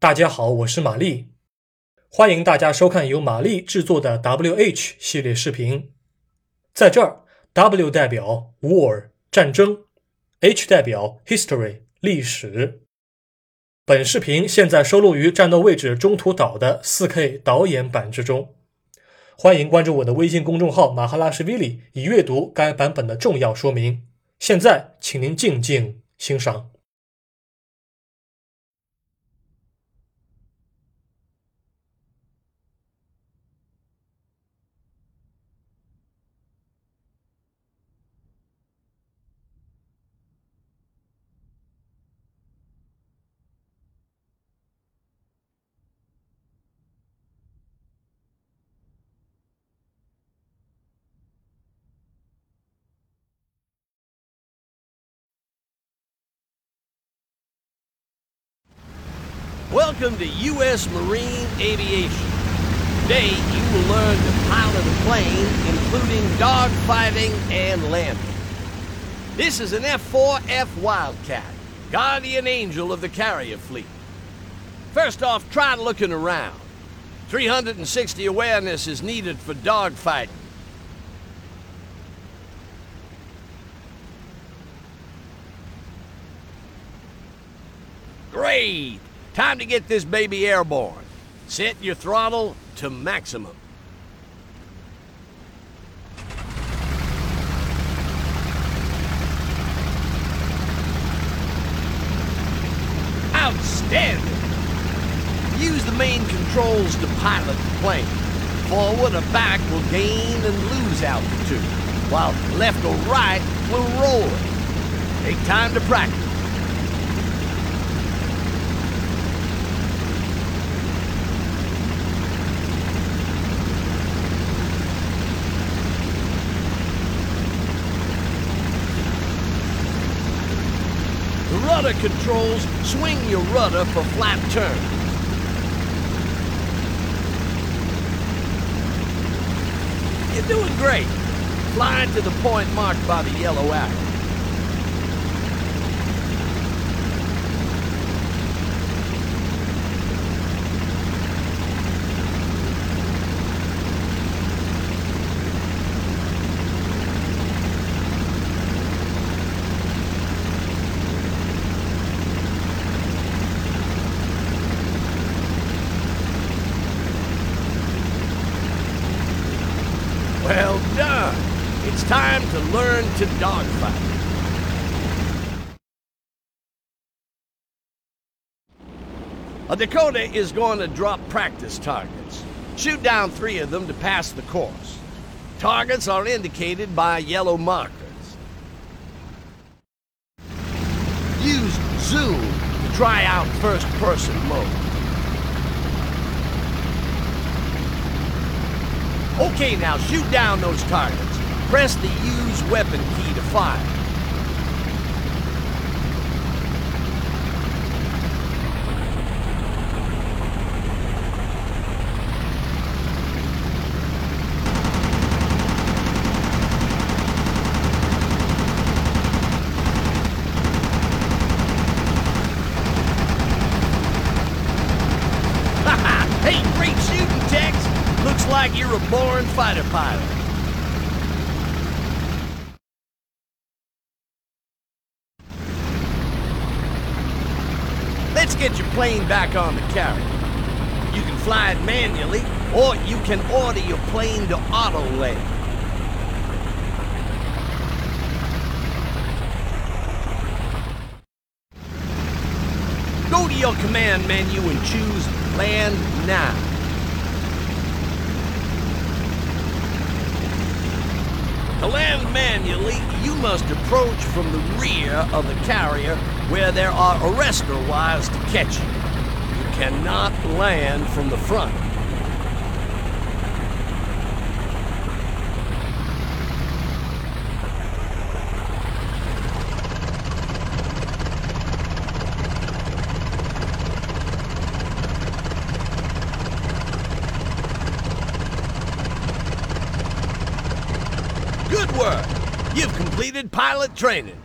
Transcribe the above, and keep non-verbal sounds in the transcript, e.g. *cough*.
大家好，我是玛丽，欢迎大家收看由玛丽制作的 WH 系列视频。在这儿，W 代表 War 战争，H 代表 History 历史。本视频现在收录于战斗位置中途岛的 4K 导演版之中。欢迎关注我的微信公众号马哈拉什 v 里，以阅读该版本的重要说明。现在，请您静静欣赏。Welcome to U.S. Marine Aviation. Today, you will learn to pilot a plane, including dogfighting and landing. This is an F-4F Wildcat, guardian angel of the carrier fleet. First off, try looking around. 360 awareness is needed for dogfighting. Great! Time to get this baby airborne. Set your throttle to maximum. Outstanding! Use the main controls to pilot the plane. Forward or back will gain and lose altitude, while left or right will roll it. Take time to practice. Rudder controls swing your rudder for flat turn. You're doing great. Flying to the point marked by the yellow arrow. Well done. It's time to learn to dogfight. A Dakota is going to drop practice targets. Shoot down three of them to pass the course. Targets are indicated by yellow markers. Use zoom to try out first person mode. Okay, now shoot down those targets. Press the use weapon key to fire. *laughs* hey, great shooting, Tex! Looks like you're a born fighter pilot. Let's get your plane back on the carrier. You can fly it manually, or you can order your plane to auto land. Go to your command menu and choose Land Now. To land manually, you must approach from the rear of the carrier where there are arrestor wires to catch you. You cannot land from the front. Good work! You've completed pilot training.